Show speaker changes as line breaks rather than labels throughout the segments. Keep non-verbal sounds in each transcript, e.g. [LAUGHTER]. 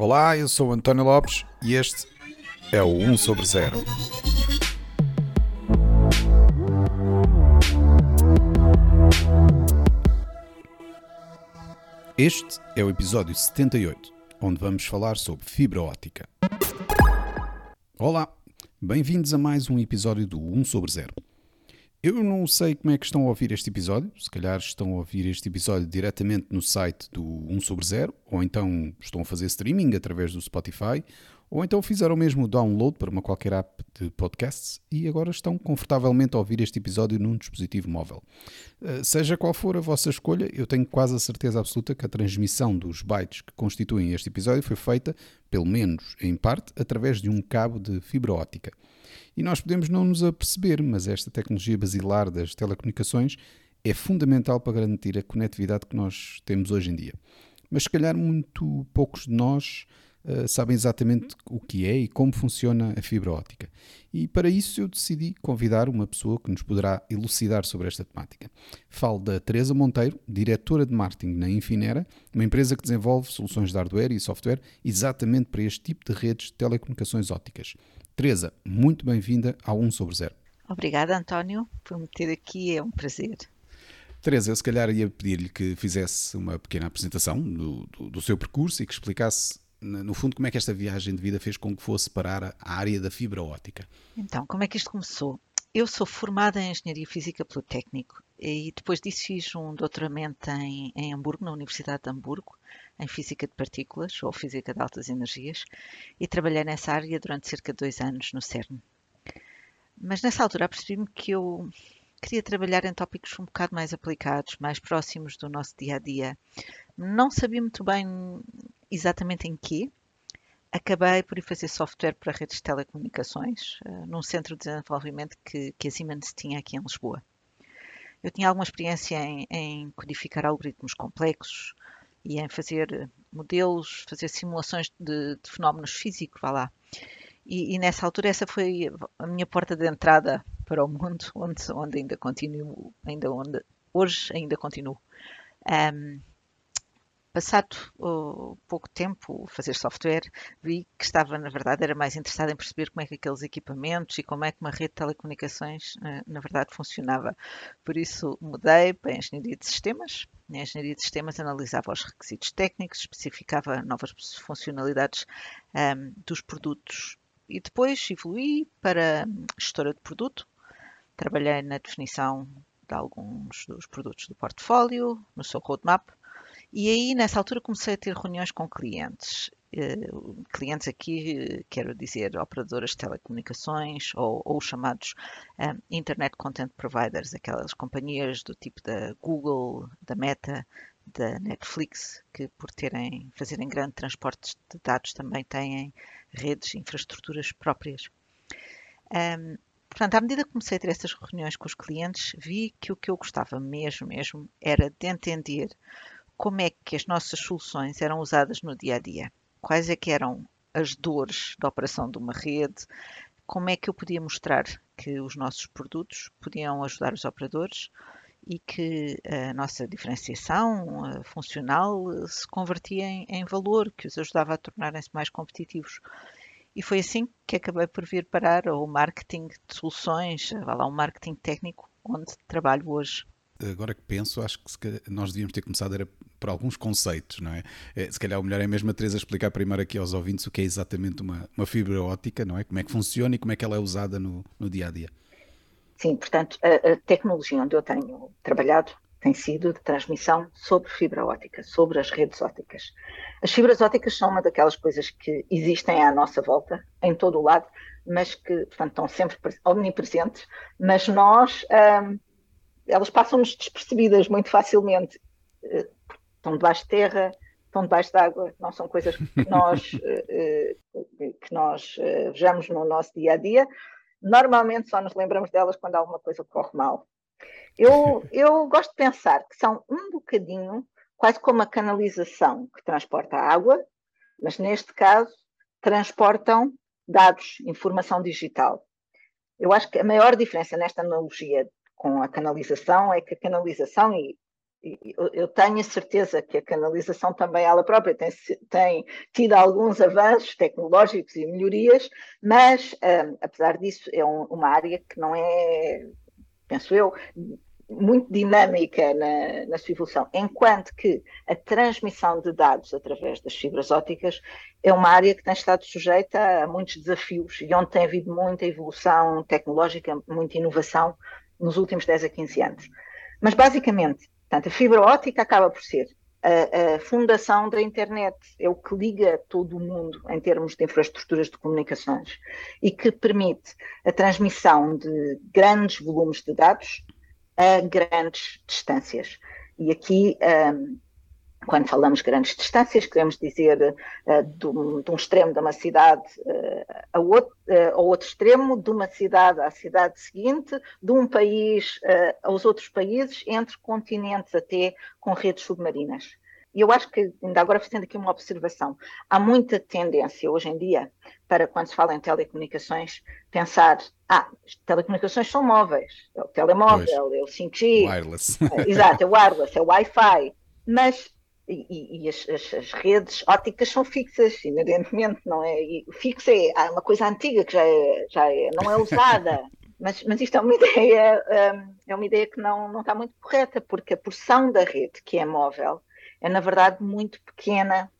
Olá, eu sou António Lopes e este é o 1 sobre 0. Este é o episódio 78, onde vamos falar sobre fibra ótica. Olá, bem-vindos a mais um episódio do 1 sobre 0. Eu não sei como é que estão a ouvir este episódio, se calhar estão a ouvir este episódio diretamente no site do 1 sobre 0, ou então estão a fazer streaming através do Spotify, ou então fizeram mesmo o download para uma qualquer app de podcasts e agora estão confortavelmente a ouvir este episódio num dispositivo móvel. Eh, seja qual for a vossa escolha, eu tenho quase a certeza absoluta que a transmissão dos bytes que constituem este episódio foi feita, pelo menos em parte, através de um cabo de fibra ótica. E nós podemos não nos aperceber, mas esta tecnologia basilar das telecomunicações é fundamental para garantir a conectividade que nós temos hoje em dia. Mas se calhar muito poucos de nós uh, sabem exatamente o que é e como funciona a fibra ótica. E para isso eu decidi convidar uma pessoa que nos poderá elucidar sobre esta temática. Falo da Teresa Monteiro, diretora de marketing na Infinera, uma empresa que desenvolve soluções de hardware e software exatamente para este tipo de redes de telecomunicações ópticas. Teresa, muito bem-vinda ao 1 sobre 0.
Obrigada, António, por me ter aqui, é um prazer.
Teresa, eu se calhar ia pedir-lhe que fizesse uma pequena apresentação do, do, do, seu percurso e que explicasse, no fundo, como é que esta viagem de vida fez com que fosse parar a área da fibra ótica.
Então, como é que isto começou? Eu sou formada em Engenharia Física pelo Técnico e depois disso fiz um doutoramento em, em Hamburgo, na Universidade de Hamburgo, em Física de Partículas ou Física de Altas Energias e trabalhei nessa área durante cerca de dois anos no CERN. Mas nessa altura percebi-me que eu queria trabalhar em tópicos um bocado mais aplicados, mais próximos do nosso dia a dia. Não sabia muito bem exatamente em quê, acabei por ir fazer software para redes de telecomunicações, uh, num centro de desenvolvimento que, que a Siemens tinha aqui em Lisboa. Eu tinha alguma experiência em, em codificar algoritmos complexos e em fazer modelos, fazer simulações de, de fenómenos físicos, vá lá. E, e, nessa altura essa foi a minha porta de entrada para o mundo, [LAUGHS] onde, onde ainda continuo, ainda onde hoje ainda continuo. Um, Passado pouco tempo fazer software, vi que estava, na verdade, era mais interessada em perceber como é que aqueles equipamentos e como é que uma rede de telecomunicações, uh, na verdade, funcionava. Por isso, mudei para a Engenharia de Sistemas. Na Engenharia de Sistemas analisava os requisitos técnicos, especificava novas funcionalidades um, dos produtos e depois evolui para gestora de produto. Trabalhei na definição de alguns dos produtos do portfólio, no seu roadmap, e aí, nessa altura, comecei a ter reuniões com clientes. Uh, clientes aqui, quero dizer, operadoras de telecomunicações ou, ou chamados eh, Internet Content Providers, aquelas companhias do tipo da Google, da Meta, da Netflix, que por terem, fazerem grande transporte de dados também têm redes, infraestruturas próprias. Um, portanto, à medida que comecei a ter essas reuniões com os clientes, vi que o que eu gostava mesmo, mesmo, era de entender como é que as nossas soluções eram usadas no dia a dia, quais é que eram as dores da operação de uma rede, como é que eu podia mostrar que os nossos produtos podiam ajudar os operadores e que a nossa diferenciação funcional se convertia em, valor, que os ajudava a tornarem-se mais competitivos. E foi assim que acabei por vir parar o marketing de soluções, lá, um marketing técnico, onde trabalho hoje.
Agora que penso, acho que nós devíamos ter começado por alguns conceitos, não é? é? Se calhar o melhor é mesmo a Teresa explicar primeiro aqui aos ouvintes o que é exatamente uma, uma fibra ótica, não é? Como é que funciona e como é que ela é usada no, no dia a dia.
Sim, portanto, a, a tecnologia onde eu tenho trabalhado tem sido de transmissão sobre fibra ótica, sobre as redes óticas. As fibras óticas são uma daquelas coisas que existem à nossa volta, em todo o lado, mas que, portanto, estão sempre omnipresentes, mas nós hum, elas passam-nos despercebidas muito facilmente. Eh, estão debaixo de terra, estão debaixo de água, não são coisas que [LAUGHS] nós, eh, eh, que nós vejamos no nosso dia a dia. Normalmente só nos lembramos delas quando alguma coisa corre mal. Eu, eu gosto de pensar que são um bocadinho quase como a canalização que transporta a água, mas neste caso transportam dados, informação digital. Eu acho que a maior diferença nesta analogia com a canalização é que a canalização, e
eu tenho a certeza que a canalização também ela própria tem, tem tido alguns avanços tecnológicos e melhorias, mas um, apesar disso é um, uma área que não é, penso eu, muito dinâmica na, na sua evolução, enquanto que a transmissão de dados através das fibras ópticas é uma área que tem estado sujeita a muitos desafios e onde tem havido muita evolução tecnológica, muita inovação nos últimos 10 a 15 anos. Mas basicamente, portanto, a fibra óptica acaba por ser a, a, fundação da internet, é o que liga todo o mundo em termos de infraestruturas de comunicações e que permite a transmissão de grandes volumes de dados a grandes distâncias. E aqui, um, quando falamos grandes distâncias, queremos dizer uh, de, um, de, um, extremo de uma cidade uh, a outro, uh, ao outro extremo, de uma cidade à cidade seguinte, de um país aos outros países, entre continentes até com redes submarinas. E eu acho que, ainda agora fazendo aqui uma observação, há muita tendência hoje em dia para, quando se fala em telecomunicações, pensar: ah, telecomunicações são móveis, é o telemóvel, pois. é o 5G.
Wireless.
É, exato, é wireless, é o Wi-Fi. Mas e, e as, as, as, redes ópticas são fixas, inerentemente, não é? E fixa é uma coisa antiga que já, é, já é, não é usada. [LAUGHS] mas, mas isto é uma ideia, hum, é uma ideia que não, não está muito correta, porque a porção da rede que é móvel é na verdade muito pequena,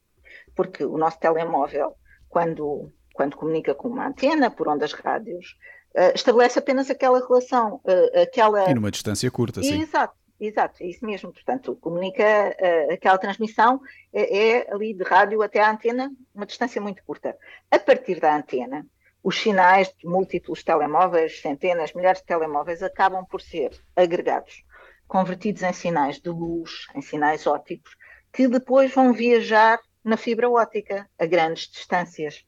porque o nosso telemóvel, quando, quando comunica com uma antena por ondas rádios, uh, estabelece apenas aquela relação, uh, aquela...
E numa distância curta, sim.
Exato, exato, é isso mesmo. Portanto, comunica uh, aquela transmissão é, é, ali de rádio até à antena, uma distância muito curta. A partir da antena, os sinais de múltiplos telemóveis, centenas, milhares de telemóveis, acabam por ser agregados, convertidos em sinais de luz, em sinais ópticos, que depois vão viajar na fibra óptica a grandes distâncias.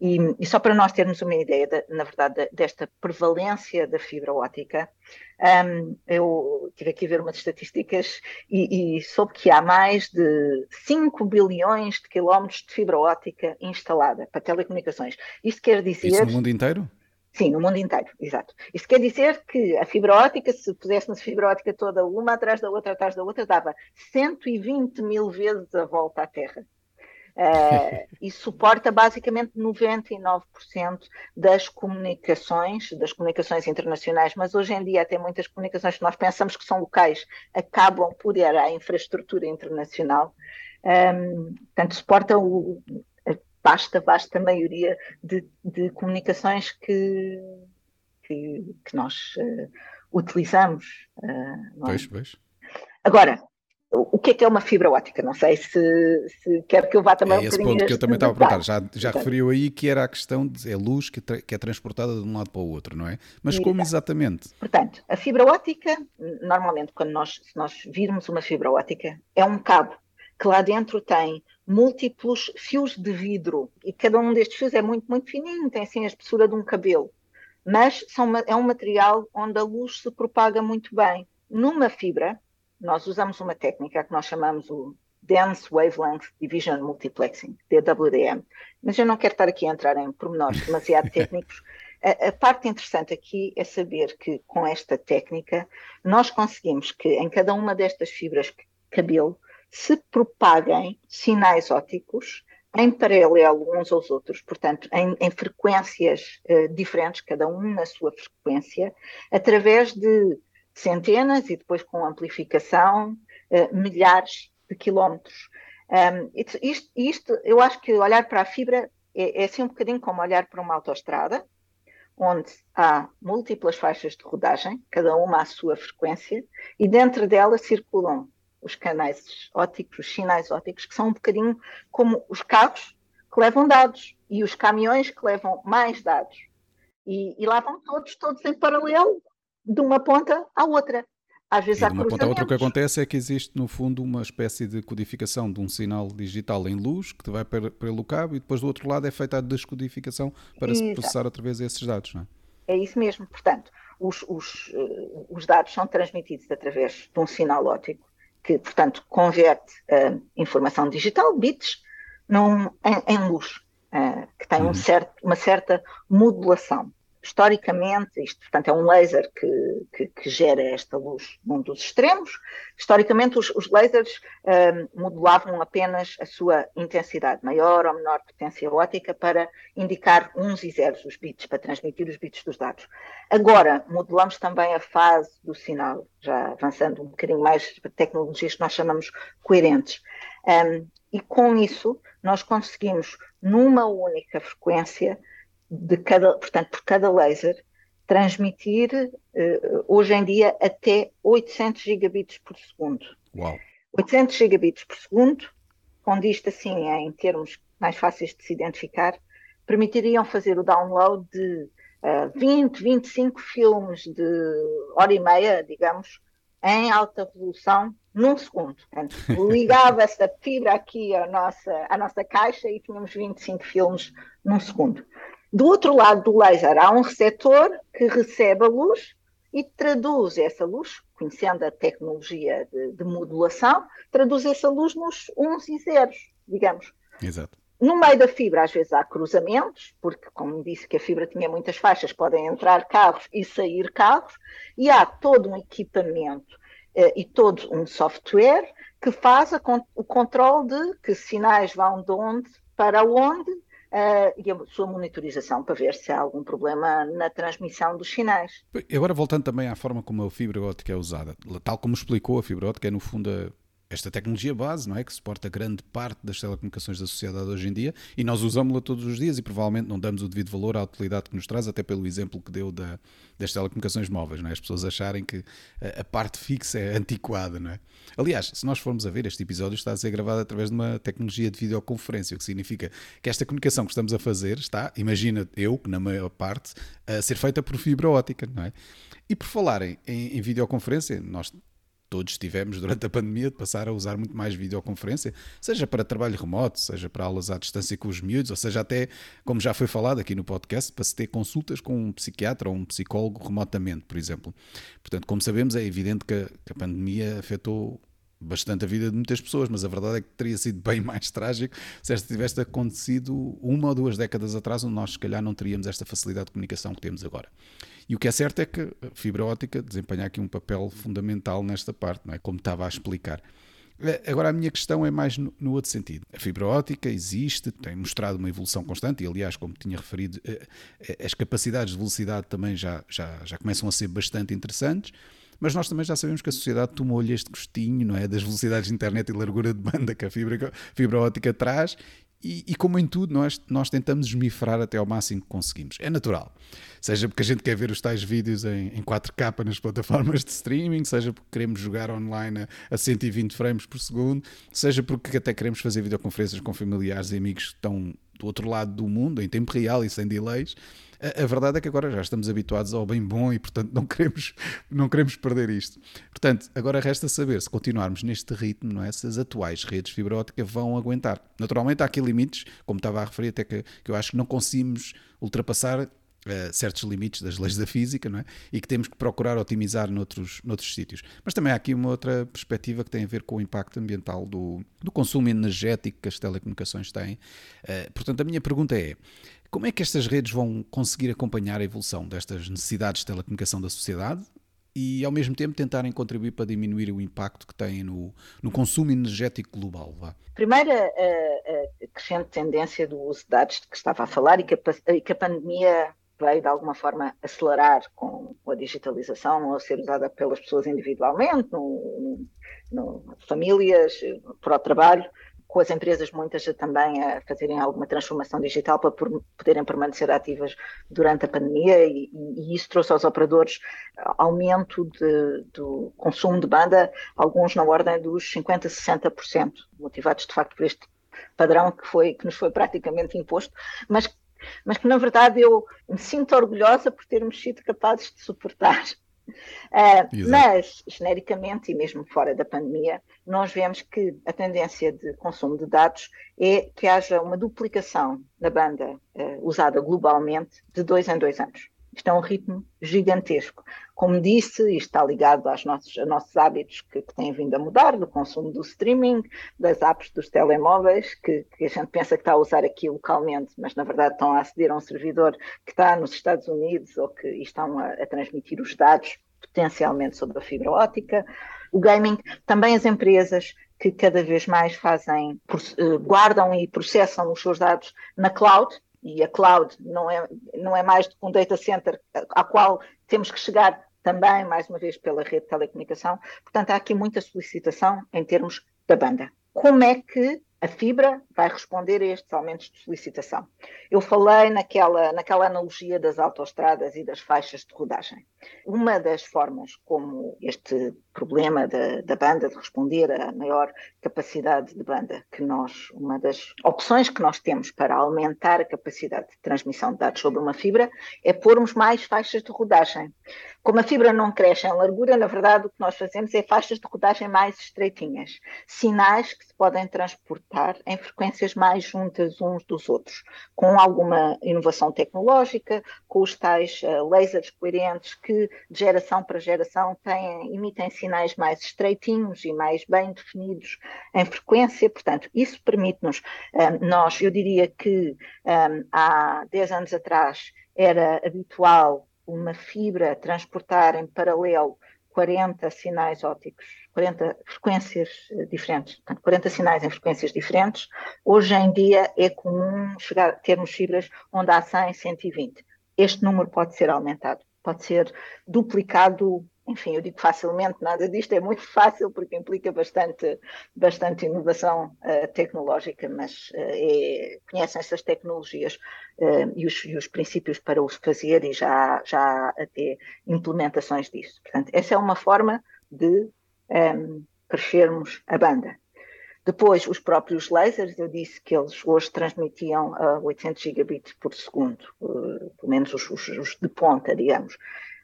E, e, só para nós termos uma ideia, de, na verdade, desta prevalência da fibra óptica, um, eu tive aqui a ver umas estatísticas e, e, soube que há mais de 5 bilhões de quilómetros de fibra óptica instalada para telecomunicações. Isto quer dizer.
Isso no mundo inteiro?
Sim, no mundo inteiro, exato. Isto quer dizer que a fibra óptica, se puséssemos a fibra óptica toda, uma atrás da outra, atrás da outra, dava 120 mil vezes a volta à Terra. Uh, e suporta basicamente 99% das comunicações, das comunicações internacionais, mas hoje em dia até muitas comunicações que nós pensamos que são locais acabam por ir à infraestrutura internacional. Um, ehm, portanto, suporta o, vasta, vasta maioria de, de comunicações que, que, que nós uh, utilizamos.
Uh, pois, pois.
Agora, o que é que é uma fibra óptica? Não sei se, se quer que eu vá também
é esse ponto que eu também estava a perguntar. Já, já referiu aí que era a questão de é luz que, que, é transportada de um lado para o outro, não é? Mas como exatamente?
Portanto, a fibra óptica, normalmente, quando nós, se nós virmos uma fibra óptica, é um cabo que lá dentro tem múltiplos fios de vidro e cada um destes fios é muito, muito fininho, tem assim a espessura de um cabelo, mas são, é um material onde a luz se propaga muito bem. Numa fibra, nós usamos uma técnica que nós chamamos o Dense Wavelength Division Multiplexing, DWDM, mas eu não quero estar aqui a entrar em pormenores demasiado [LAUGHS] técnicos. A, a, parte interessante aqui é saber que com esta técnica nós conseguimos que em cada uma destas fibras de cabelo se propaguem sinais ópticos em paralelo uns aos outros, portanto, em, em frequências uh, diferentes, cada um na sua frequência, através de centenas e depois com amplificação, uh, milhares de quilómetros. Um, isto, isto, eu acho que olhar para a fibra é, é assim um bocadinho como olhar para uma autoestrada, onde há múltiplas faixas de rodagem, cada uma à sua frequência, e dentro dela circulam os canais ópticos, os sinais ópticos, que são um bocadinho como os carros que levam dados e os caminhões que levam mais dados. E, e lá vão todos, todos em paralelo, de uma ponta à outra. Às vezes e há
de uma ponta à outra o que acontece é que existe no fundo uma espécie de codificação de um sinal digital em luz que vai pelo cabo e depois do outro lado é feita a descodificação para Exato. se processar através desses dados, não é?
É isso mesmo. Portanto, os, os, uh, os dados são transmitidos através de um sinal óptico que, portanto, converte uh, informação digital, bits, num, em, em luz, uh, que tem um uhum. certo, uma certa modulação. Historicamente, isto portanto é um laser que, que, que gera esta luz num dos extremos, historicamente os, os lasers um, modulavam apenas a sua intensidade, maior ou menor potência ótica, para indicar uns e zeros, os bits, para transmitir os bits dos dados. Agora, modulamos também a fase do sinal, já avançando um bocadinho mais para tecnologias que nós chamamos coerentes. Um, e com isso, nós conseguimos, numa única frequência, de cada, portanto, por cada laser, transmitir uh, hoje em dia até 800 gigabits por segundo.
Uau.
800 gigabits por segundo, quando isto assim em termos mais fáceis de se identificar, permitiriam fazer o download de uh, 20, 25 filmes de hora e meia, digamos, em alta resolução num segundo. [LAUGHS] Ligava-se a fibra aqui à nossa, à nossa caixa e tínhamos 25 filmes num segundo. Do outro lado do laser há um receptor que recebe a luz e traduz essa luz, conhecendo a tecnologia de, de modulação, traduz essa luz nos uns e zeros, digamos.
Exato.
No meio da fibra, às vezes há cruzamentos, porque, como disse que a fibra tinha muitas faixas, podem entrar carros e sair carros, e há todo um equipamento eh, e todo um software que faz a, o controle de que sinais vão de onde para onde Uh, e a sua monitorização para ver se há algum problema na transmissão dos sinais.
Agora voltando também à forma como a fibra óptica é usada, tal como explicou, a fibra óptica é no fundo esta tecnologia base, não é? Que suporta grande parte das telecomunicações da sociedade hoje em dia e nós usamos-la todos os dias e provavelmente não damos o devido valor à utilidade que nos traz, até pelo exemplo que deu da, das telecomunicações móveis, não é? As pessoas acharem que a, a, parte fixa é antiquada, não é? Aliás, se nós formos a ver, este episódio está a ser gravado através de uma tecnologia de videoconferência, o que significa que esta comunicação que estamos a fazer está, imagina eu, que na maior parte, a ser feita por fibra ótica, não é? E por falarem em, em videoconferência, nós todos tivemos durante a pandemia de passar a usar muito mais videoconferência, seja para trabalho remoto, seja para aulas à distância com os miúdos, ou seja até, como já foi falado aqui no podcast, para se ter consultas com um psiquiatra ou um psicólogo remotamente, por exemplo. Portanto, como sabemos, é evidente que a, pandemia afetou bastante a vida de muitas pessoas, mas a verdade é que teria sido bem [LAUGHS] mais trágico se esta tivesse acontecido uma ou duas décadas atrás, onde nós, se calhar, não teríamos esta facilidade de comunicação que temos agora. E o que é certo é que a fibra óptica desempenha aqui um papel fundamental nesta parte, não é? Como estava a explicar. Eh, agora, a minha questão é mais no, no, outro sentido. A fibra óptica existe, tem mostrado uma evolução constante, e aliás, como tinha referido, eh, eh, as capacidades de velocidade também já, já, já começam a ser bastante interessantes, mas nós também já sabemos que a sociedade tomou-lhe este gostinho, não é? Das velocidades de internet e largura de banda que a fibra, fibra óptica traz, e, e, como em tudo, nós, nós tentamos esmifrar até ao máximo que conseguimos. É natural. Seja porque a gente quer ver os tais vídeos em, em 4K nas plataformas de streaming, seja porque queremos jogar online a, a 120 frames por segundo, seja porque até queremos fazer videoconferências com familiares e amigos que estão do outro lado do mundo, em tempo real e sem delays. A, a, verdade é que agora já estamos habituados ao bem bom e, portanto, não queremos, não queremos perder isto. Portanto, agora resta saber se continuarmos neste ritmo, não é? Se as atuais redes fibra óptica vão aguentar. Naturalmente, há aqui limites, como estava a referir, até que, que eu acho que não conseguimos ultrapassar Uh, certos limites das leis da física não é? e que temos que procurar otimizar noutros, noutros sítios. Mas também há aqui uma outra perspectiva que tem a ver com o impacto ambiental do, do consumo energético que as telecomunicações têm. Uh, portanto, a minha pergunta é: como é que estas redes vão conseguir acompanhar a evolução destas necessidades de telecomunicação da sociedade e, ao mesmo tempo, tentarem contribuir para diminuir o impacto que têm no, no consumo energético global? Vá?
Primeiro, a, a, crescente tendência do uso de dados de que estava a falar e que a, e que a pandemia veio, de alguma forma, acelerar com, a digitalização a ser usada pelas pessoas individualmente, no, no, famílias, para o trabalho com as empresas muitas também a fazerem alguma transformação digital para poderem permanecer ativas durante a pandemia e, e isso trouxe aos operadores aumento de, do consumo de banda, alguns na ordem dos 50%, 60%, motivados de facto por este padrão que, foi, que nos foi praticamente imposto, mas, mas que na verdade eu me sinto orgulhosa por termos sido capazes de suportar Uh, mas, genericamente, e mesmo fora da pandemia, nós vemos que a tendência de consumo de dados é que haja uma duplicação na banda uh, usada globalmente de dois em dois anos. Isto é um ritmo gigantesco. Como disse, isto está ligado aos nossos, aos nossos hábitos que, que, têm vindo a mudar, do consumo do streaming, das apps dos telemóveis, que, que, a gente pensa que está a usar aqui localmente, mas na verdade estão a aceder a um servidor que está nos Estados Unidos ou que estão a, a transmitir os dados potencialmente sobre a fibra óptica. O gaming, também as empresas que cada vez mais fazem, eh, guardam e processam os seus dados na cloud, e a cloud não é, não é mais um data center a qual temos que chegar também, mais uma vez, pela rede de telecomunicação. Portanto, há aqui muita solicitação em termos da banda. Como é que a fibra vai responder a estes aumentos de solicitação. Eu falei naquela, naquela analogia das autoestradas e das faixas de rodagem. Uma das formas como este problema da, da banda de responder à maior capacidade de banda que nós, uma das opções que nós temos para aumentar a capacidade de transmissão de dados sobre uma fibra é pormos mais faixas de rodagem. Como a fibra não cresce em largura, na verdade o que nós fazemos é faixas de rodagem mais estreitinhas, sinais que se podem transportar em frequências mais juntas uns dos outros, com alguma inovação tecnológica, com os tais uh, lasers coerentes que de geração para geração têm, emitem sinais mais estreitinhos e mais bem definidos em frequência. Portanto, isso permite-nos, eh, nós, eu diria que eh, há 10 anos atrás era habitual uma fibra transportar em paralelo 40 sinais ópticos, 40 frequências eh, diferentes, portanto, 40 sinais em frequências diferentes. Hoje em dia é comum chegar, termos fibras onde há 100, 120. Este número pode ser aumentado, pode ser duplicado enfim, eu digo facilmente, nada disto é muito [LAUGHS] fácil porque implica bastante, bastante inovação uh, tecnológica, mas uh, é, conhecem essas tecnologias uh, e, os, e, os, princípios para os fazer e já, já até implementações disso. Portanto, essa é uma forma de um, ehm, crescermos a banda. Depois, os próprios lasers, eu disse que eles hoje transmitiam a 800 gigabits por segundo, pelo menos os, os, os de ponta, digamos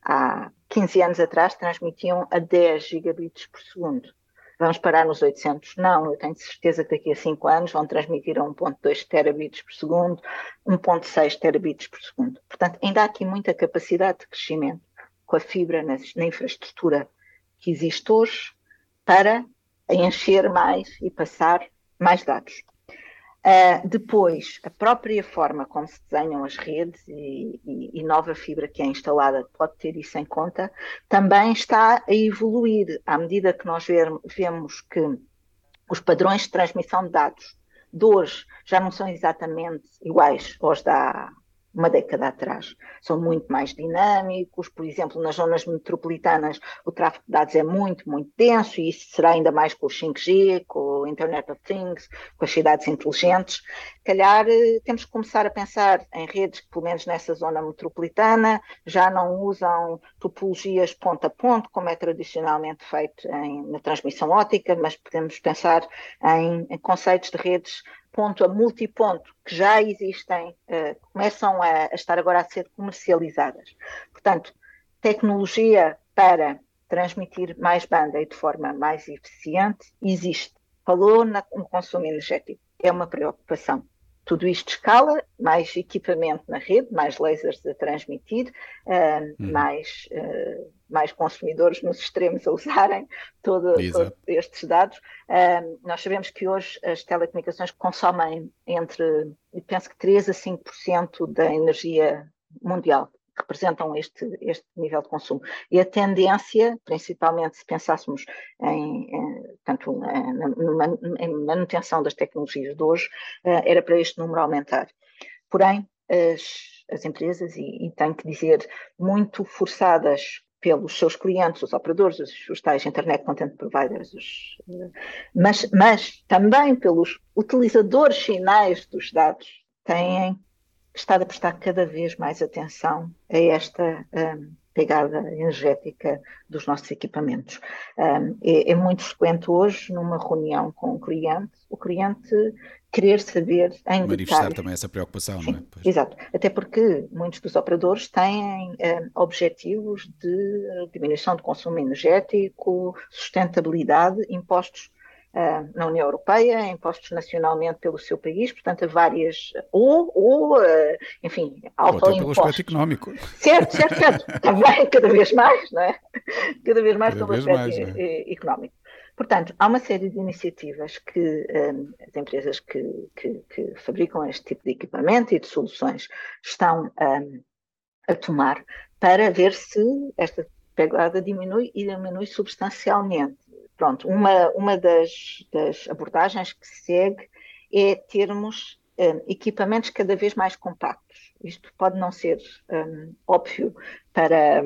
há 15 anos atrás transmitiam a 10 gigabits por segundo. Vamos parar nos 800? Não, eu tenho certeza que daqui a 5 anos vão transmitir a 1.2 terabits por segundo, 1.6 terabits por segundo. Portanto, ainda há aqui muita capacidade de crescimento com a fibra na, na infraestrutura que existe hoje para encher mais e passar mais dados. Uh, depois, a própria forma como se desenham as redes e, e, e, nova fibra que é instalada pode ter isso em conta, também está a evoluir. À medida que nós ver, vemos que os padrões de transmissão de dados de hoje já não são exatamente iguais aos da uma década atrás. São muito mais dinâmicos, por exemplo, nas zonas metropolitanas o tráfego de dados é muito, muito denso e isso será ainda mais com o 5G, com o Internet of Things, com as cidades inteligentes. Calhar eh, temos que começar a pensar em redes que, pelo menos nessa zona metropolitana, já não usam topologias ponto a ponto, como é tradicionalmente feito em, na transmissão ótica, mas podemos pensar em, em conceitos de redes ponto a multiponto que já existem, uh, começam a, a, estar agora a ser comercializadas. Portanto, tecnologia para transmitir mais banda e de forma mais eficiente existe. Falou na, no consumo energético, é uma preocupação tudo isto escala, mais equipamento na rede, mais lasers a transmitir, uh, uhum. mais, uh, mais consumidores nos extremos a usarem todo, todos estes dados. Uh, nós sabemos que hoje as telecomunicações consomem entre, penso que 3 a 5% da energia mundial representam este, este nível de consumo. E a tendência, principalmente se pensássemos em, em, tanto em manutenção das tecnologias de hoje, uh, era para este número aumentar. Porém, as, as empresas, e, e tenho que dizer, muito forçadas pelos seus clientes, os operadores, os, os tais Internet Content Providers, os, uh, mas, mas também pelos utilizadores finais dos dados, têm estado a prestar cada vez mais atenção a esta um, pegada energética dos nossos equipamentos. Um, é, é, muito frequente hoje, numa reunião com um cliente, o cliente querer saber em
Manifestar
detalhe.
também essa preocupação,
Sim,
não é? Pois.
Exato. Até porque muitos dos operadores têm um, objetivos de diminuição de consumo energético, sustentabilidade impostos uh, na União Europeia, impostos nacionalmente pelo seu país, portanto, várias, ou, ou uh, enfim, autoimpostos.
pelo aspecto económico.
Certo, certo, certo. [LAUGHS] Também, cada vez mais, não é? Cada vez mais cada pelo vez aspecto mais, é? económico. Portanto, há uma série de iniciativas que um, as empresas que, que, que, fabricam este tipo de equipamento e de soluções estão um, a tomar para ver se esta pegada diminui e diminui substancialmente. Pronto, uma, uma das, das abordagens que se segue é termos um, equipamentos cada vez mais compactos. Isto pode não ser um, óbvio para,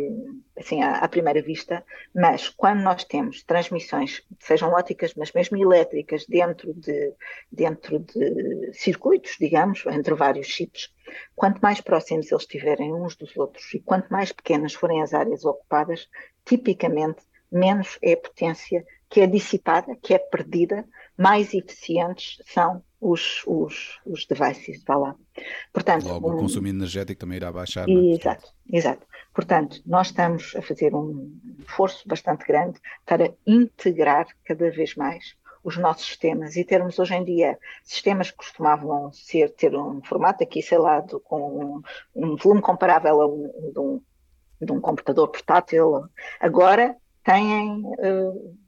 assim, à, à, primeira vista, mas quando nós temos transmissões, sejam óticas, mas mesmo elétricas, dentro de, dentro de circuitos, digamos, entre vários chips, quanto mais próximos eles estiverem uns dos outros e quanto mais pequenas forem as áreas ocupadas, tipicamente menos é a potência que é dissipada, que é perdida, mais eficientes são os, os, os devices, vá lá.
Portanto, Logo, um, o consumo energético também irá baixar. É?
Exato, exato. Portanto, nós estamos a fazer um esforço bastante grande para integrar cada vez mais os nossos sistemas e termos hoje em dia sistemas que costumavam ser, ter um formato aqui, sei lá, de, com um, um, volume comparável a um, de, um, de um computador portátil, agora têm uh,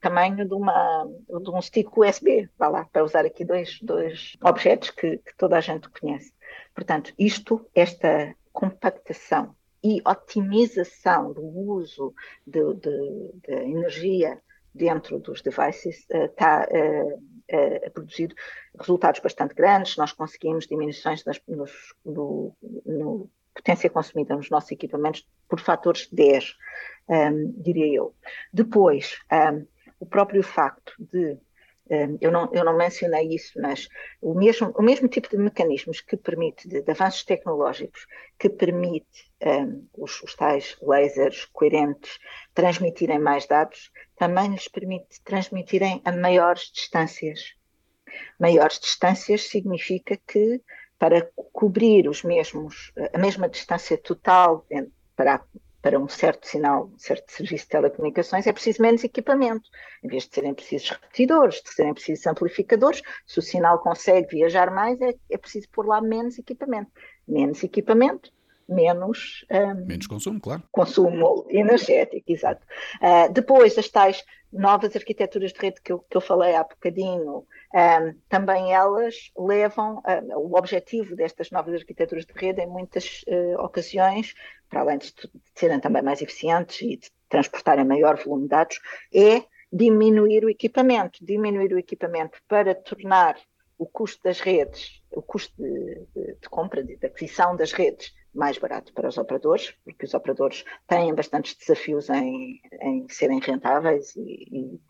tamanho de, uma, de um stick USB, vá lá, para usar aqui dois, dois objetos que, que toda a gente conhece. Portanto, isto, esta compactação e otimização do uso de, de, de energia dentro dos devices está uh, uh, a produzir resultados bastante grandes. Nós conseguimos diminuições nas, nos, no, no potência consumida nos nossos equipamentos por fatores 10 um, diria eu. Depois, um, o próprio facto de um, eu, não, eu não mencionei isso, mas o mesmo, o mesmo tipo de mecanismos que permite, de, de avanços tecnológicos, que permite um, os, os, tais lasers coerentes transmitirem mais dados, também lhes permite transmitirem a maiores distâncias. Maiores distâncias significa que para cobrir os mesmos, a mesma distância total para para um certo sinal, um certo serviço de telecomunicações, é preciso menos equipamento. Em vez de serem precisos repetidores, de serem precisos amplificadores, se o sinal consegue viajar mais, é, é preciso pôr lá menos equipamento. Menos equipamento, menos,
um, menos consumo, claro.
Consumo energético, exato. Uh, depois, as tais novas arquiteturas de rede que eu, que eu falei há bocadinho, um, também elas levam, o objetivo destas novas arquiteturas de rede, em muitas uh, ocasiões, para além de, de serem também mais eficientes e de transportarem maior volume de dados, é diminuir o equipamento, diminuir o equipamento para tornar o custo das redes, o custo de, de, de compra, de, de aquisição das redes mais barato para os operadores, porque os operadores têm bastantes desafios em, em serem rentáveis e, e,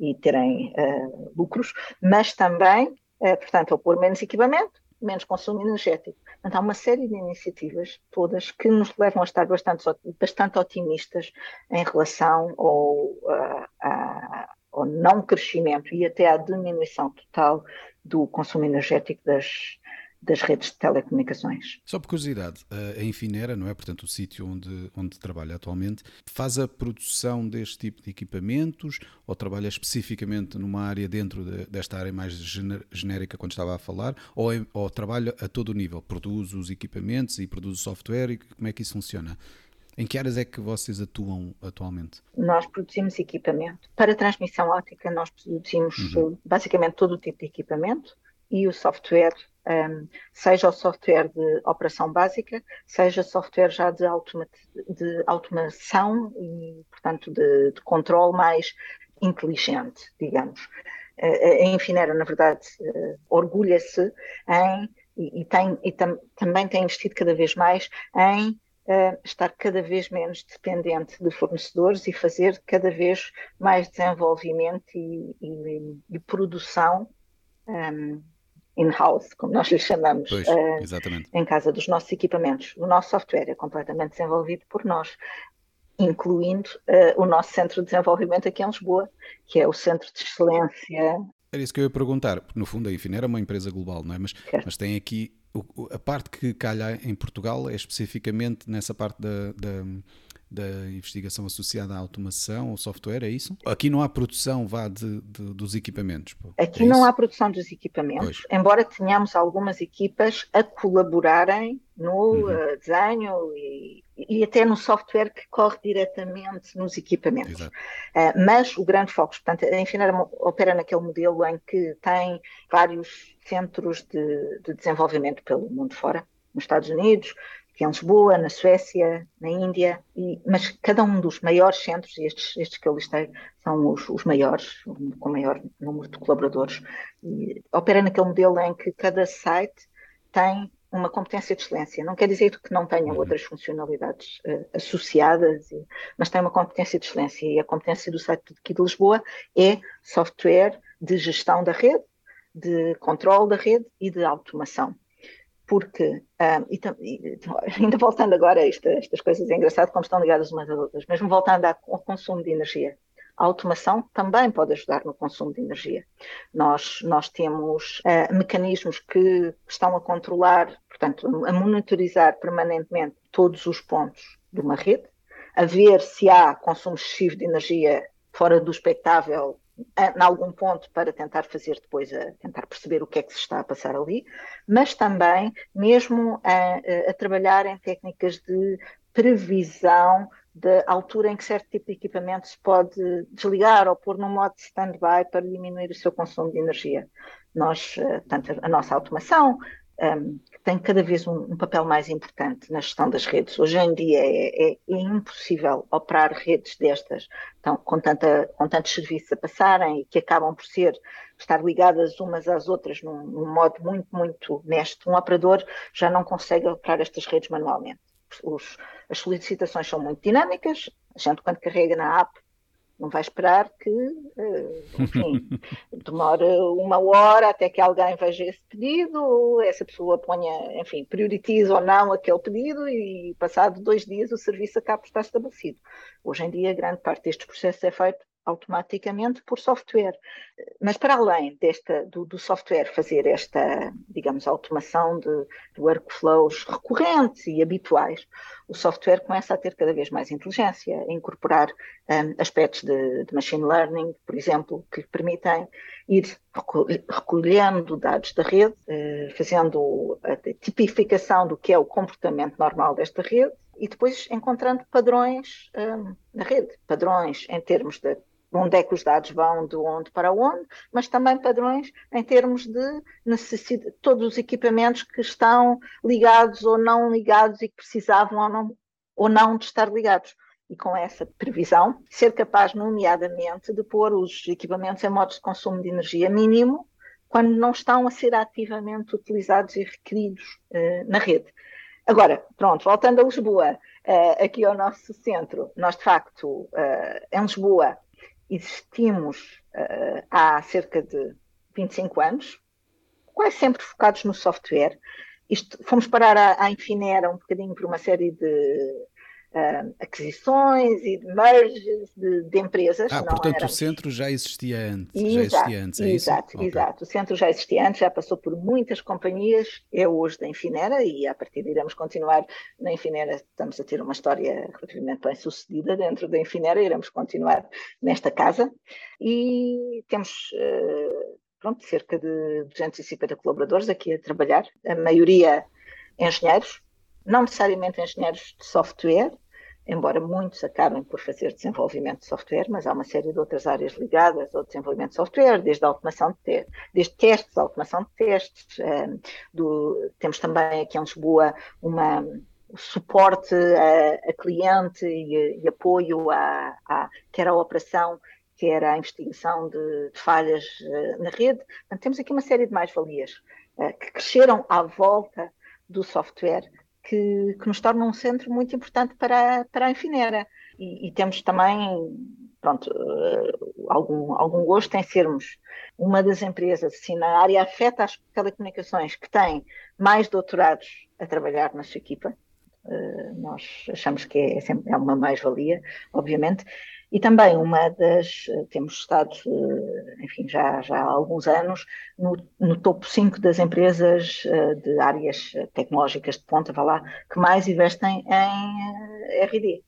e terem uh, lucros, mas também, uh, portanto, ao pôr menos equipamento, menos consumo energético. Portanto, há uma série de iniciativas todas que nos levam a estar bastante, bastante otimistas em relação ao, uh, a, ao não crescimento e até à diminuição total do consumo energético das, das redes de telecomunicações.
Só por curiosidade, a Infinera, não é? Portanto, o sítio onde, onde trabalha atualmente, faz a produção deste tipo de equipamentos ou trabalha especificamente numa área dentro de, desta área mais genérica quando estava a falar ou, é, ou trabalha a todo o nível? Produz os equipamentos e produz o software e como é que isso funciona? Em que áreas é que vocês atuam atualmente?
Nós produzimos equipamento. Para transmissão óptica, nós produzimos uhum. basicamente todo o tipo de equipamento e o software um, seja o software de operação básica, seja software já de, automa de automação e, portanto, de, de controle mais inteligente, digamos. A Infinera, na verdade, uh, orgulha-se em, e, tem, e tam, também tem investido cada vez mais em uh, estar cada vez menos dependente de fornecedores e fazer cada vez mais desenvolvimento e, e, e produção um, in-house, como nós lhe chamamos,
pois, uh,
em casa dos nossos equipamentos. O nosso software é completamente desenvolvido por nós, incluindo uh, o nosso centro de desenvolvimento aqui em Lisboa, que é o Centro de Excelência.
Era isso que eu ia perguntar, porque no fundo a Infinera é uma empresa global, não é? Mas, mas tem aqui a parte que calha em Portugal é especificamente nessa parte da, da da investigação associada à automação ou software, é isso? Aqui não há produção vá de, de dos equipamentos.
Aqui
é
não há produção dos equipamentos, pois. embora tenhamos algumas equipas a colaborarem no uhum. uh, desenho e, e, até no software que corre diretamente nos equipamentos. Uh, mas o grande foco, portanto, a Infinera opera naquele modelo em que tem vários centros de, de desenvolvimento pelo mundo fora, nos Estados Unidos, aqui em Lisboa, na Suécia, na Índia, e, mas cada um dos maiores centros, e estes, estes que eu listei são os, os maiores, com maior número de colaboradores, e opera naquele modelo em que cada site tem uma competência de excelência. Não quer dizer que não tenha uhum. outras funcionalidades uh, associadas, e, mas tem uma competência de excelência. E a competência do site aqui de Lisboa é software de gestão da rede, de controle da rede e de automação porque, um, e, e, [LAUGHS] ainda voltando agora esta, estas coisas, é engraçado como estão ligadas umas às outras, mesmo voltando ao consumo de energia, a automação também pode ajudar no consumo de energia. Nós, nós temos uh, mecanismos que estão a controlar, portanto, a monitorizar permanentemente todos os pontos de uma rede, a ver se há consumo excessivo de energia fora do expectável em algum ponto para tentar fazer depois, a, tentar perceber o que é que se está a passar ali, mas também mesmo a, a trabalhar em técnicas de previsão da altura em que certo tipo de equipamento se pode desligar ou pôr no modo de stand-by para diminuir o seu consumo de energia. Nós, eh, tanto a nossa automação, um, tem cada vez um, um, papel mais importante na gestão das redes. Hoje em dia é, é, é impossível operar redes destas então, com, tanta, com tantos serviços a passarem e que acabam por ser estar ligadas umas às outras num, num modo muito, muito mesto. Um operador já não consegue operar estas redes manualmente. Os, as solicitações são muito dinâmicas, a gente quando carrega na app não vai esperar que, eh, enfim, [LAUGHS] demore uma hora até que alguém veja esse pedido, essa pessoa ponha, enfim, prioritize ou não aquele pedido e passado dois dias o serviço acaba por estar estabelecido. Hoje em dia, grande parte destes processos é feito automaticamente por software. Mas para além desta, do, do software fazer esta, digamos, automação de, de, workflows recorrentes e habituais, o software começa a ter cada vez mais inteligência, a incorporar um, aspectos de, de, machine learning, por exemplo, que lhe permitem ir recolhendo dados da rede, uh, fazendo a tipificação do que é o comportamento normal desta rede e depois encontrando padrões um, na rede, padrões em termos de onde é que os dados vão, de onde para onde, mas também padrões em termos de necessidade, todos os equipamentos que estão ligados ou não ligados e que precisavam ou não, ou não de estar ligados. E com essa previsão, ser capaz, nomeadamente, de pôr os equipamentos em modos de consumo de energia mínimo quando não estão a ser ativamente utilizados e requeridos uh, na rede. Agora, pronto, voltando a Lisboa, uh, aqui ao nosso centro, nós de facto, uh, em Lisboa, existimos uh, há cerca de 25 anos, quase sempre focados no software. Isto, fomos parar à, à Infinera um bocadinho por uma série de uh, aquisições e de merges de, de empresas.
Ah, portanto o centro já existia antes. Exato, já existia antes, é
exato,
isso?
exato. Okay. O centro já existia antes, já passou por muitas companhias, é hoje da Infinera e a partir de iremos continuar na Infinera. Estamos a ter uma história relativamente bem sucedida dentro da Infinera, iremos continuar nesta casa e temos. Uh, pronto, cerca de 250 colaboradores aqui a trabalhar, a maioria engenheiros, não necessariamente engenheiros de software, embora muitos acabem por fazer desenvolvimento de software, mas há uma série de outras áreas ligadas ao desenvolvimento de software, desde a automação de te desde testes, automação de testes, eh, do, temos também aqui em Lisboa uma suporte a, a cliente e, e apoio a, a, quer à operação, quer à investigação de, de falhas uh, na rede. Portanto, temos aqui uma série de mais-valias uh, que cresceram à volta do software que, que, nos torna um centro muito importante para, para a Infinera. E, e temos também pronto, uh, algum, algum gosto em sermos uma das empresas, assim, na área afeta às telecomunicações, que tem mais doutorados a trabalhar na sua equipa. Uh, nós achamos que é, é uma mais-valia, obviamente. E também uma das, temos estado, eh, enfim, já, já há alguns anos, no, no topo 5 das empresas eh, de áreas tecnológicas de ponta, vá lá, que mais investem em eh, RD.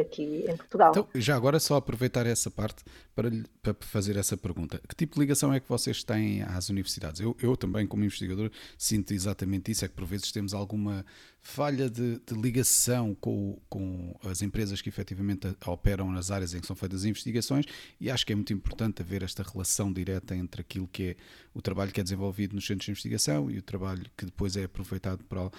aqui em Portugal.
Então, já agora só aproveitar essa parte para, para fazer essa pergunta. Que tipo de ligação é que vocês têm às universidades? Eu, eu também, como investigador, sinto exatamente isso, é que por vezes temos alguma falha de, de ligação com, com as empresas que efetivamente operam nas áreas em que são feitas as investigações e acho que é muito importante haver esta relação direta entre aquilo que é o trabalho que é desenvolvido nos centros de investigação e o trabalho que depois é aproveitado para,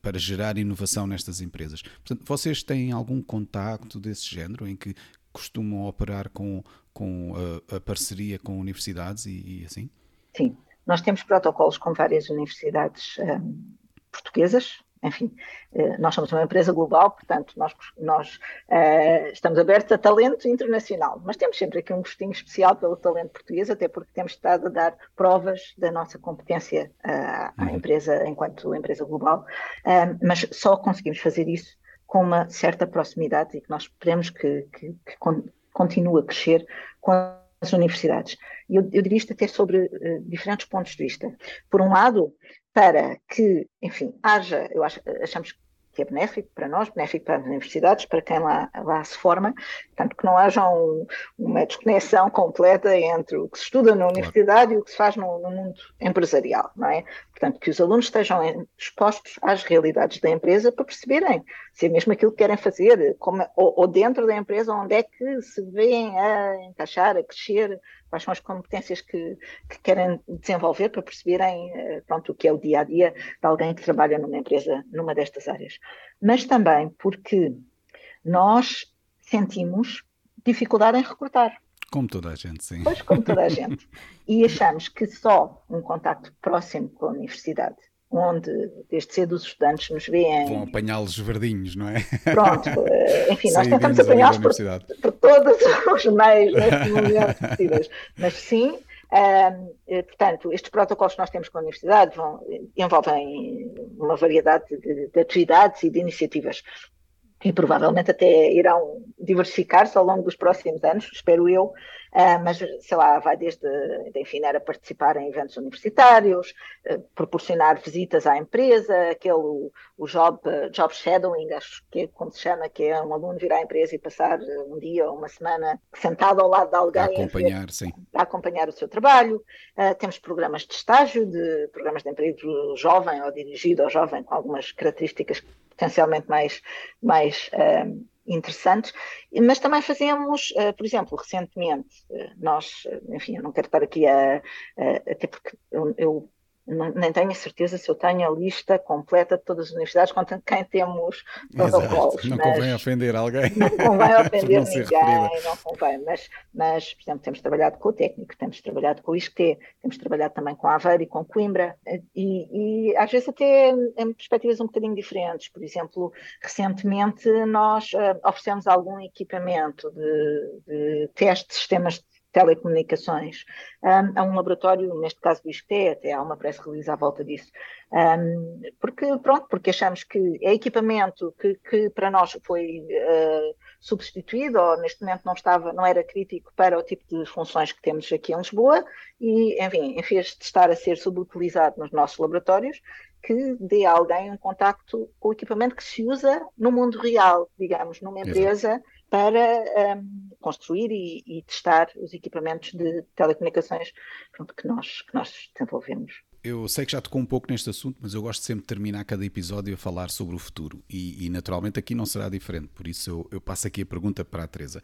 para gerar inovação nestas empresas. Portanto, vocês têm algum contacto desse género em que costumam operar com, com a, a parceria com universidades e, e, assim?
Sim, nós temos protocolos com várias universidades um, portuguesas, enfim, eh, nós somos uma empresa global, portanto, nós, nós uh, estamos abertos a talento internacional, mas temos sempre aqui um gostinho especial pelo talento português, até porque temos estado a dar provas da nossa competência uh, à uhum. empresa enquanto empresa global, uh, mas só conseguimos fazer isso com uma certa proximidade e que nós esperemos que, que, que continue a crescer com as universidades. Eu, eu diria isto até sobre diferentes pontos de vista. Por um lado, para que, enfim, haja, eu acho, achamos que é benéfico para nós, benéfico para as universidades, para quem lá, lá se forma, tanto que não haja um, uma desconexão completa entre o que se estuda na universidade e o que se faz no, no, mundo empresarial, não é? Portanto, que os alunos estejam expostos às realidades da empresa para perceberem se é mesmo aquilo que querem fazer, como, ou, ou dentro da empresa, onde é que se veem a encaixar, a crescer, quais são as competências que, que querem desenvolver para perceberem eh, pronto, o que é o dia a dia de alguém que trabalha numa empresa numa destas áreas. Mas também porque nós sentimos dificuldade em recrutar.
Como toda a gente, sim.
Pois, como toda a gente. [LAUGHS] E achamos que só um contacto próximo com a universidade onde desde cedo os estudantes nos veem.
Vão apanhá-los verdinhos, não é?
Pronto, [LAUGHS] eh, enfim, nós tentamos apanhá-los por, por, todos [LAUGHS] os meios neste momento possíveis. Mas sim, um, eh, portanto, estes protocolos que nós temos com a Universidade vão, envolvem uma variedade de, de atividades e de iniciativas e provavelmente até irão diversificar-se ao longo dos próximos anos, espero eu, uh, mas sei lá, vai desde enfim, a participar em eventos universitários, uh, proporcionar visitas à empresa, aquele o job, uh, job shadowing, acho que é como se chama, que é um aluno vir à empresa e passar um dia ou uma semana sentado ao lado de alguém. A
acompanhar, sim.
A acompanhar o seu trabalho. temos programas de estágio, de programas de emprego jovem ou dirigido ao jovem com algumas características potencialmente mais, mais uh, interessantes, mas também fazemos, uh, por exemplo, recentemente, uh, nós, enfim, eu não quero estar aqui a, a até porque eu, eu não, nem tenho a certeza se eu tenho a lista completa de todas as universidades com quem temos protocolos.
Não convém ofender alguém.
Não convém [LAUGHS] ofender não ninguém, não convém. Mas, mas, por exemplo, temos trabalhado com o técnico, temos trabalhado com o ISCTE, temos trabalhado também com a Aveiro e com Coimbra, e, e às vezes até em perspectivas um bocadinho diferentes. Por exemplo, recentemente nós uh, oferecemos algum equipamento de, de testes de sistemas de telecomunicações. Um, a um laboratório, neste caso do ISCTE, até há uma press release à volta disso, um, porque, pronto, porque achamos que é equipamento que, que para nós foi uh, substituído ou neste momento não estava, não era crítico para o tipo de funções que temos aqui em Lisboa e, enfim, em vez de estar a ser subutilizado nos nossos laboratórios, que dê a alguém um contacto com o equipamento que se usa no mundo real, digamos, numa empresa Exato para um, construir e, e, testar os equipamentos de telecomunicações pronto, que, nós, que nós desenvolvemos.
Eu sei que já tocou um pouco neste assunto, mas eu gosto sempre de terminar cada episódio a falar sobre o futuro. E, e naturalmente aqui não será diferente, por isso eu, eu passo aqui a pergunta para a Teresa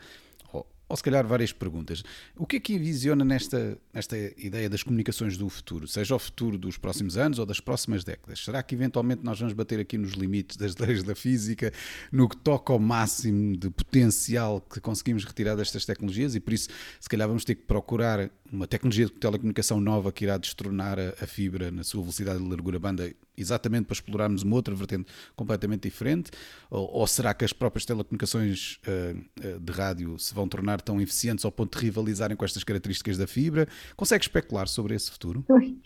ou se calhar várias perguntas. O que é que envisiona nesta, nesta ideia das comunicações do futuro? Seja o futuro dos próximos anos ou das próximas décadas? Será que eventualmente nós vamos bater aqui nos limites das [LAUGHS] leis da física, no que toca ao máximo de potencial que conseguimos retirar destas tecnologias e por isso se calhar vamos ter que procurar uma tecnologia de telecomunicação nova que irá destronar a, a fibra na sua velocidade de largura banda exatamente para explorarmos uma outra vertente completamente diferente? Ou, ou será que as próprias telecomunicações uh, de rádio se vão tornar tão eficientes ao ponto de rivalizarem com estas características da fibra? Consegue especular sobre esse futuro? [LAUGHS]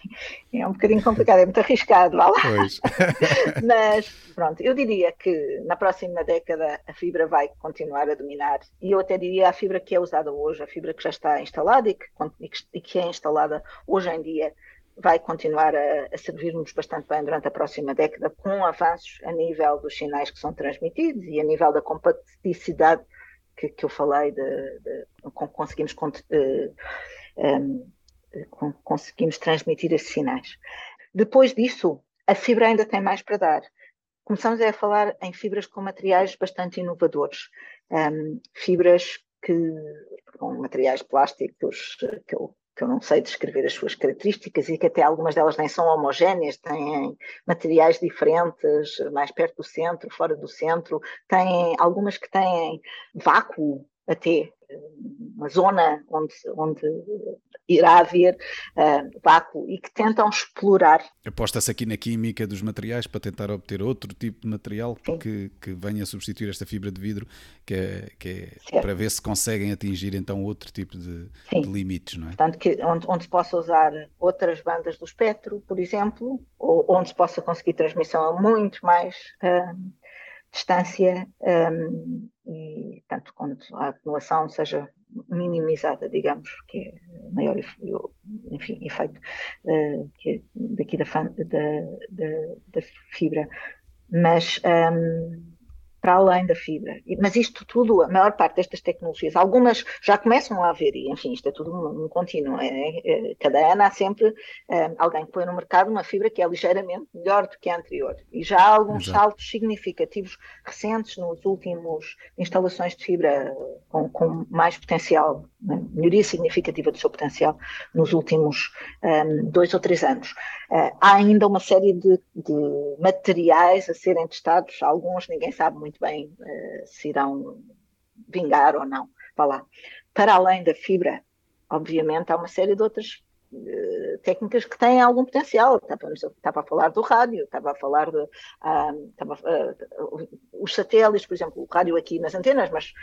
É um bocadinho complicado, é muito arriscado, vá lá. Pois. [LAUGHS] Mas, pronto, eu diria que na próxima década a fibra vai continuar a dominar e eu até diria a fibra que é usada hoje, a fibra que já está instalada e que, e que é instalada hoje em dia vai continuar a, a servir-nos bastante bem durante a próxima década, com avanços a nível dos sinais que são transmitidos e a nível da compatibilidade que, que eu falei, de, de, conseguimos, de, um, conseguimos transmitir esses sinais. Depois disso, a fibra ainda tem mais para dar. Começamos a falar em fibras com materiais bastante inovadores, um, fibras que, com materiais plásticos que eu, que eu não sei descrever as suas características e que até algumas delas nem são homogéneas, têm materiais diferentes, mais perto do centro, fora do centro, têm algumas que têm vácuo até, uma zona onde, onde irá haver uh, vácuo e que tentam explorar.
Aposta-se aqui na química dos materiais para tentar obter outro tipo de material que, que venha substituir esta fibra de vidro, que é, que é para ver se conseguem atingir então outro tipo de, de limites, não é?
Portanto, que, onde, onde se possa usar outras bandas do espectro, por exemplo, ou onde se possa conseguir transmissão a muito mais. Uh, distância um, e tanto quando a atenuação seja minimizada, digamos, que é maior enfim, efeito uh, que é daqui da, da, da, da fibra. Mas um, para além da fibra. Mas isto tudo, a maior parte destas tecnologias, algumas já começam a haver, e enfim, isto é tudo um, um contínuo. É, é, cada ano há sempre é, alguém que põe no mercado uma fibra que é ligeiramente melhor do que a anterior. E já há alguns Exato. saltos significativos recentes nos últimos instalações de fibra com, com mais potencial, né, melhoria significativa do seu potencial nos últimos um, dois ou três anos. Uh, há ainda uma série de, de materiais a serem testados, alguns ninguém sabe muito muito bem uh, se irão vingar ou não. Lá. Para além da fibra, obviamente, há uma série de outras uh, técnicas que têm algum potencial. Estava, a falar do rádio, estava a falar de. Uh, estava, uh, os satélites, por exemplo, o rádio aqui nas antenas, mas,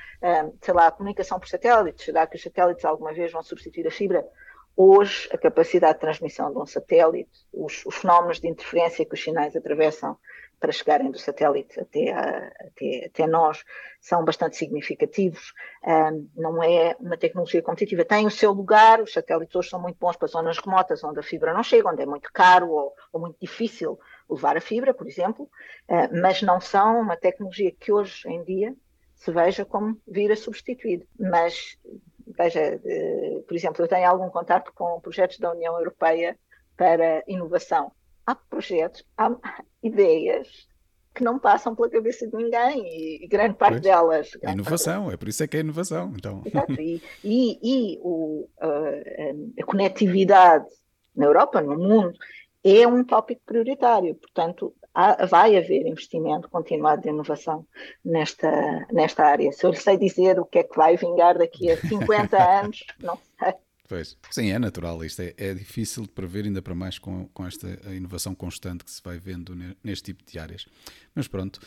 sei lá, a comunicação por satélites. Será que os satélites alguma vez vão substituir a fibra? Hoje, a capacidade de transmissão de um satélite, os, os, fenómenos de interferência que os sinais atravessam para chegarem do satélite até, a, até, até, nós são bastante significativos. Um, não é uma tecnologia competitiva. Tem o seu lugar, os satélites hoje são muito bons para zonas remotas onde a fibra não chega, onde é muito caro ou, ou muito difícil levar a fibra, por exemplo, uh, mas não são uma tecnologia que hoje em dia se veja como vir a substituir. Mas veja, por exemplo, eu tenho algum contato com projetos da União Europeia para inovação. Há projetos, há ideias que não passam pela cabeça de ninguém e, grande parte pois, delas.
É inovação, é por isso é que é inovação. Então.
Exato, e, e, e o, a, a conectividade na Europa, no mundo, é um tópico prioritário. Portanto, há, vai haver investimento continuado de inovação nesta, nesta área. Se eu sei dizer o que é que vai vingar daqui a 50 [LAUGHS] anos, não sei.
Pois, sim, é natural. Isto é, é difícil de prever, ainda para mais com, com esta inovação constante que se vai vendo neste tipo de áreas. Mas pronto,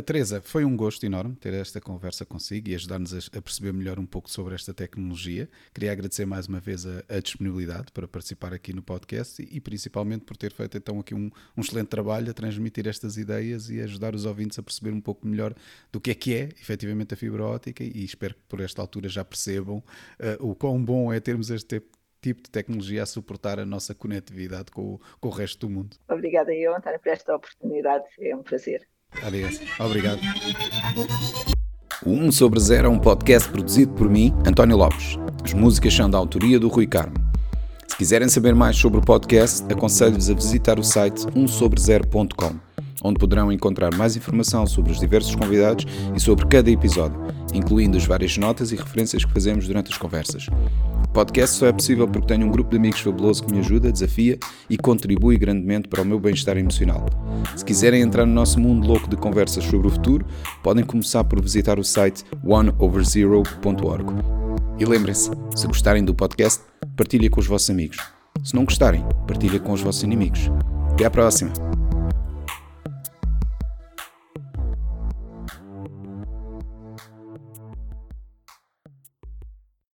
Teresa, foi um gosto enorme ter esta conversa consigo e ajudar-nos a, perceber melhor um pouco sobre esta tecnologia. Queria agradecer mais uma vez a, a disponibilidade para participar aqui no podcast e, e principalmente por ter feito então aqui um, um, excelente trabalho a transmitir estas ideias e ajudar os ouvintes a perceber um pouco melhor do que é que é efetivamente a fibra óptica e espero que por esta altura já percebam uh, o quão bom é termos este tipo de tecnologia a suportar a nossa conectividade com o, com o resto do mundo.
Obrigada eu, António, por esta oportunidade. É um prazer.
Adeus. Obrigado. O 1 sobre 0 é um podcast produzido por mim, António Lopes. As músicas são da autoria do Rui Carmo. Se quiserem saber mais sobre o podcast, aconselho-vos a visitar o site 1sobre0.com, onde poderão encontrar mais informação sobre os diversos convidados e sobre cada episódio, incluindo as várias notas e referências que fazemos durante as conversas podcast só é possível porque tenho um grupo de amigos fabuloso que me ajuda, desafia e contribui grandemente para o meu bem-estar emocional. Se quiserem entrar no nosso mundo louco de conversas sobre o futuro, podem começar por visitar o site oneoverzero.org. E lembrem-se, se gostarem do podcast, partilhem com os vossos amigos. Se não gostarem, partilhem com os vossos inimigos. Até à próxima!